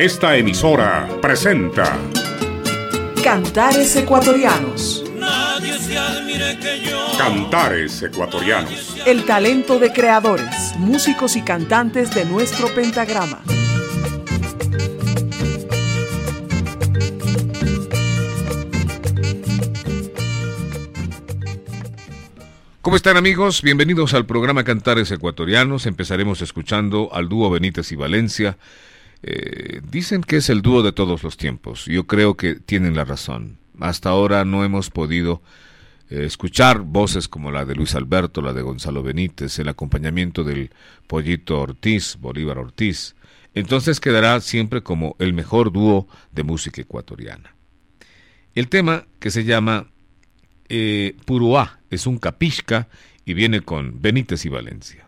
Esta emisora presenta Cantares Ecuatorianos. Nadie se admire que yo. Cantares Ecuatorianos. El talento de creadores, músicos y cantantes de nuestro pentagrama. ¿Cómo están amigos? Bienvenidos al programa Cantares Ecuatorianos. Empezaremos escuchando al dúo Benítez y Valencia. Eh, dicen que es el dúo de todos los tiempos. Yo creo que tienen la razón. Hasta ahora no hemos podido eh, escuchar voces como la de Luis Alberto, la de Gonzalo Benítez, el acompañamiento del Pollito Ortiz, Bolívar Ortiz. Entonces quedará siempre como el mejor dúo de música ecuatoriana. El tema que se llama eh, es un capisca y viene con Benítez y Valencia.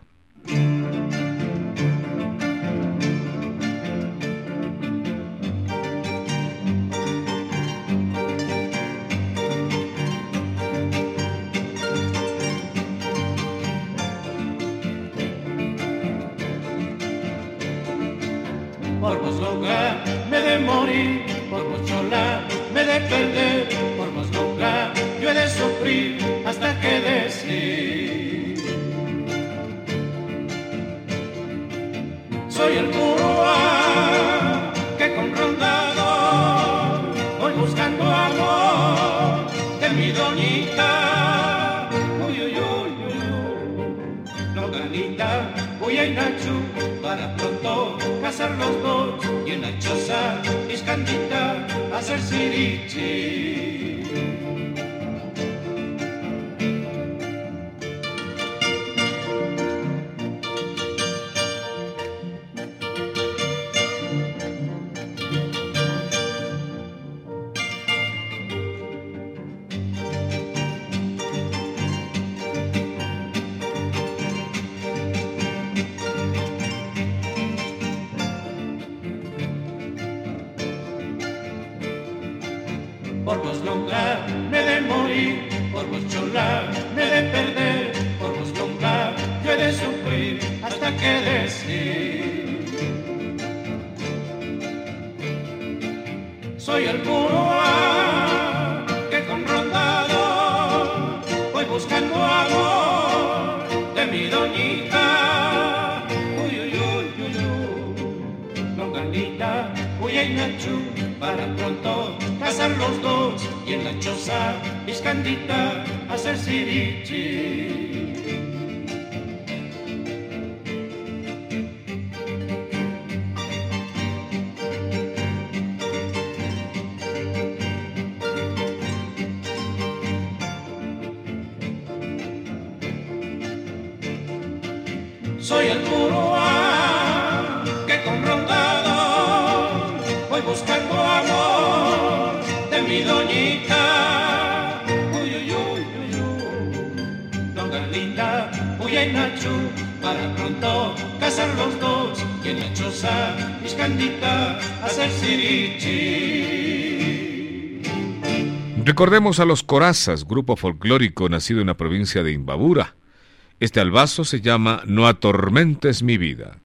Casar los dos y en hacer sirichi. Ay, nachu, para pronto casar los dos y en la choza iscandita hacer sirichi. Recordemos a los Corazas, grupo folclórico nacido en la provincia de Imbabura. Este albazo se llama No atormentes mi vida.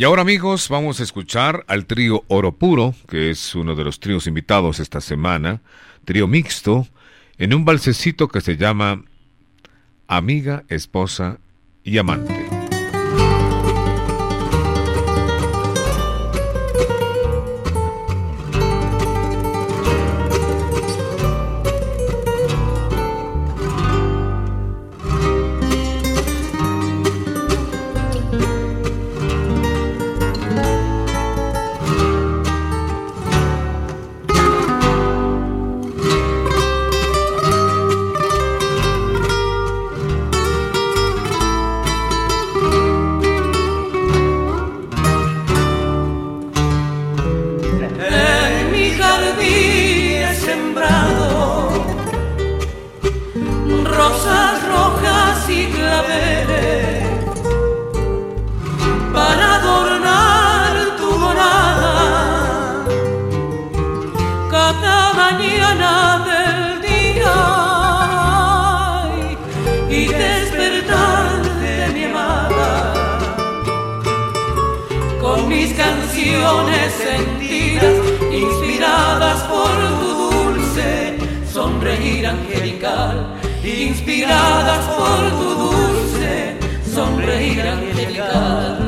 Y ahora amigos, vamos a escuchar al trío Oro Puro, que es uno de los tríos invitados esta semana, trío mixto, en un balsecito que se llama Amiga, Esposa y Amante. rosas rojas y claveles para adornar tu morada. Cada mañana del día y despertar de mi amada. Con mis canciones sentidas inspiradas por tu dulce sonreír ángel miradas por tu dulce sonreír angelical.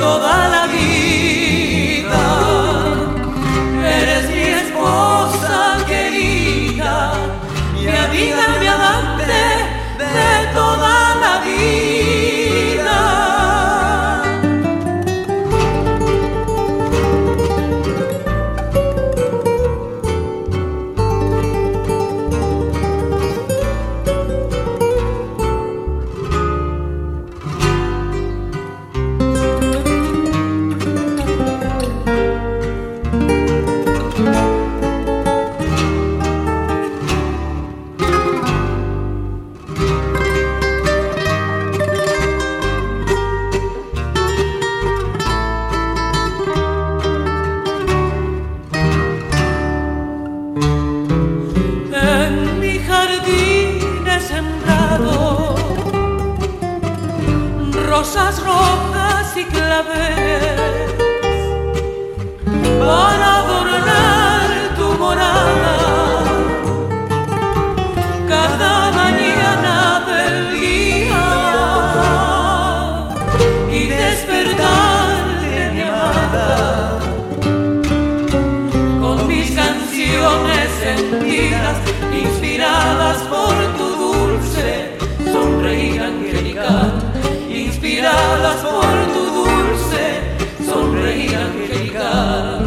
toda la inspiradas por tu dulce sonreír angelical, inspiradas por tu dulce sonreír angelical.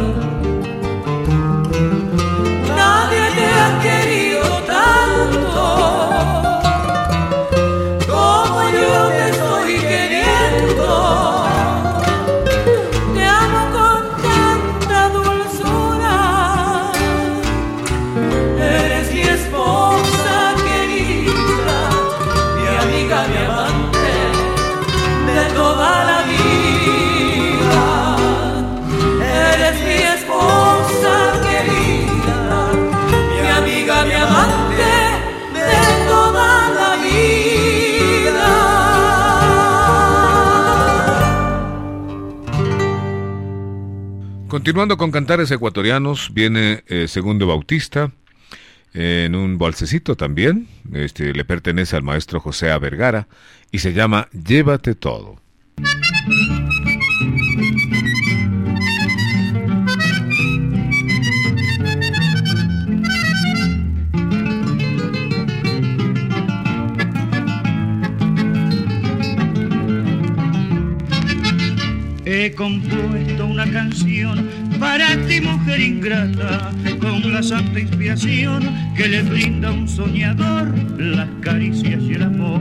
Continuando con cantares ecuatorianos, viene eh, Segundo Bautista en un bolsecito también. Este le pertenece al maestro José A. Vergara y se llama Llévate todo. He compuesto una canción para ti, mujer ingrata, con la santa inspiración que le brinda un soñador las caricias y el amor.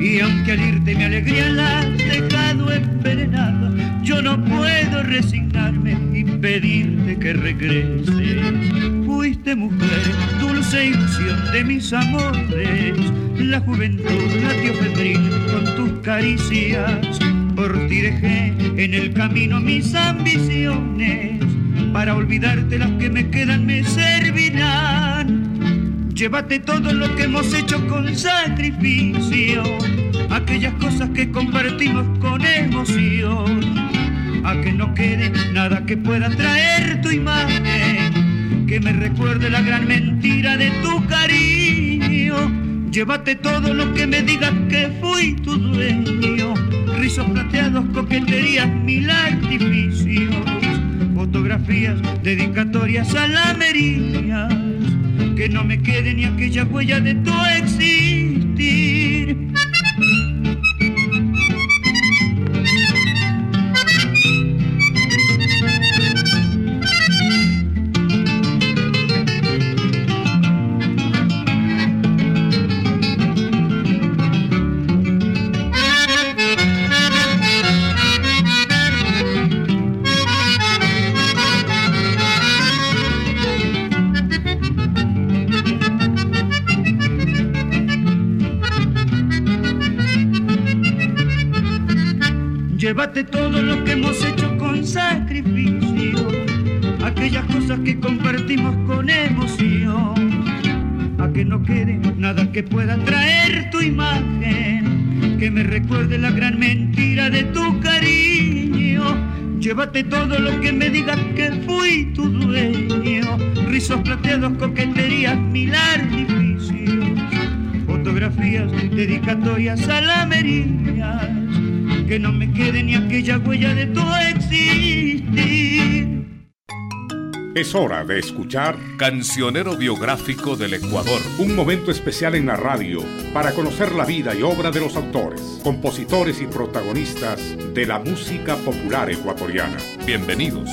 Y aunque al irte mi alegría la has dejado envenenada, yo no puedo resignarme y pedirte que regrese. Fuiste mujer, dulce ilusión de mis amores, la juventud latió febril con tus caricias por ti dejé en el camino mis ambiciones, para olvidarte las que me quedan me servirán. Llévate todo lo que hemos hecho con sacrificio, aquellas cosas que compartimos con emoción, a que no quede nada que pueda traer tu imagen, que me recuerde la gran mentira de tu cariño. Llévate todo lo que me digas que fui tu dueño rizos plateados, coqueterías, mil artificios, fotografías, dedicatorias a la que no me quede ni aquella huella de tu existir. Llévate todo lo que hemos hecho con sacrificio, aquellas cosas que compartimos con emoción, a que no quede nada que pueda traer tu imagen, que me recuerde la gran mentira de tu cariño. Llévate todo lo que me digas que fui tu dueño, rizos plateados, coqueterías, mil artificios, fotografías, dedicatorias a la merillas que no me quede ni aquella huella de tu existir. Es hora de escuchar Cancionero biográfico del Ecuador. un momento especial en la radio para conocer la vida y obra de los autores, compositores y protagonistas de la música popular ecuatoriana. Bienvenidos.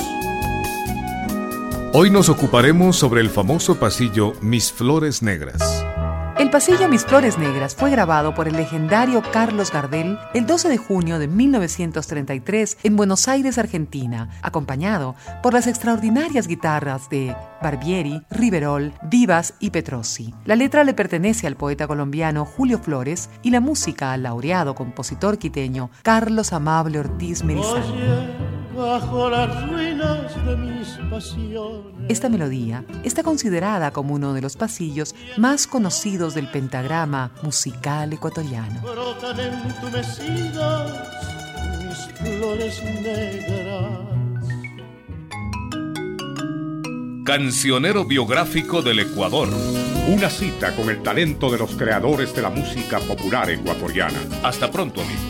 Hoy nos ocuparemos sobre el famoso pasillo Mis Flores Negras. Pasillo Mis Flores Negras fue grabado por el legendario Carlos Gardel el 12 de junio de 1933 en Buenos Aires, Argentina, acompañado por las extraordinarias guitarras de Barbieri, Riverol, Vivas y Petrosi. La letra le pertenece al poeta colombiano Julio Flores y la música al laureado compositor quiteño Carlos Amable Ortiz Merizán. bajo las ruinas de mis pasiones. Esta melodía está considerada como uno de los pasillos más conocidos del pentagrama musical ecuatoriano. Brotan entumecidas mis flores negras. Cancionero biográfico del Ecuador. Una cita con el talento de los creadores de la música popular ecuatoriana. Hasta pronto, amigos.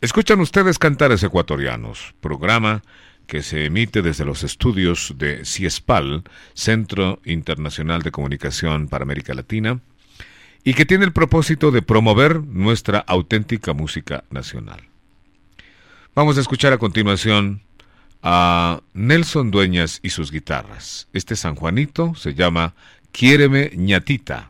Escuchan ustedes Cantares Ecuatorianos, programa que se emite desde los estudios de CIESPAL, Centro Internacional de Comunicación para América Latina, y que tiene el propósito de promover nuestra auténtica música nacional. Vamos a escuchar a continuación a Nelson Dueñas y sus guitarras. Este San Juanito se llama Quiéreme ñatita.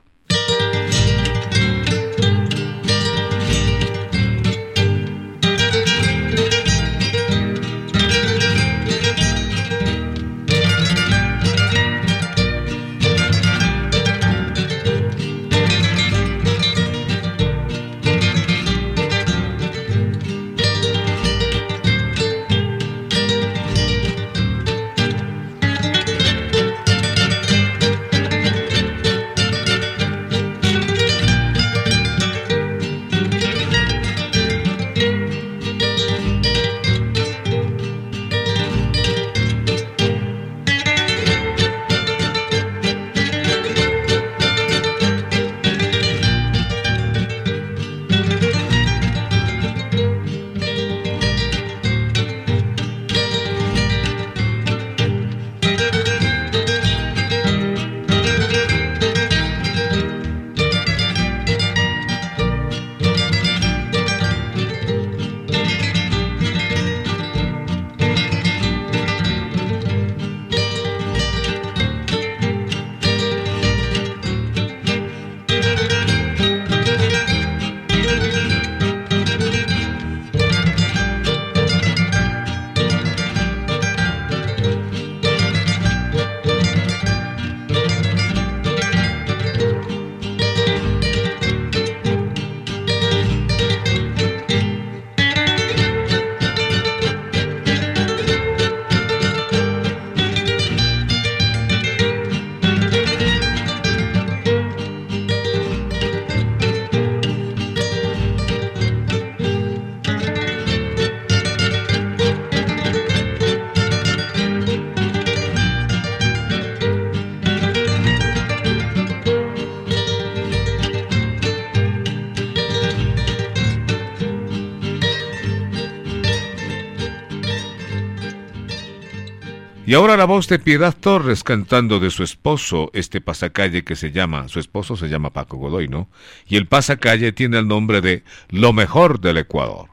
Y ahora la voz de Piedad Torres cantando de su esposo, este pasacalle que se llama, su esposo se llama Paco Godoy, ¿no? Y el pasacalle tiene el nombre de Lo mejor del Ecuador.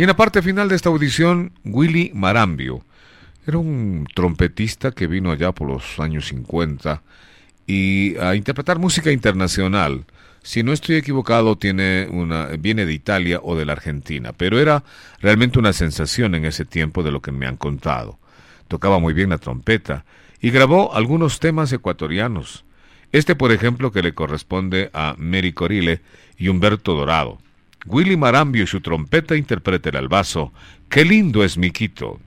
Y en la parte final de esta audición, Willy Marambio. Era un trompetista que vino allá por los años 50 y a interpretar música internacional. Si no estoy equivocado, tiene una, viene de Italia o de la Argentina, pero era realmente una sensación en ese tiempo de lo que me han contado. Tocaba muy bien la trompeta y grabó algunos temas ecuatorianos. Este, por ejemplo, que le corresponde a Mary Corile y Humberto Dorado. Willy Marambio y su trompeta interpreta el albazo. ¡Qué lindo es mi Quito!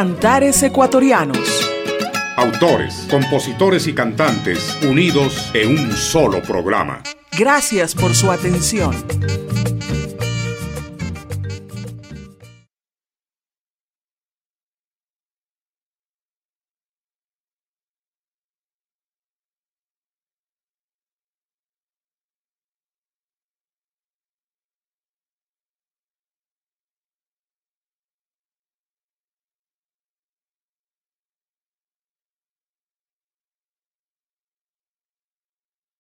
Cantares Ecuatorianos. Autores, compositores y cantantes unidos en un solo programa. Gracias por su atención.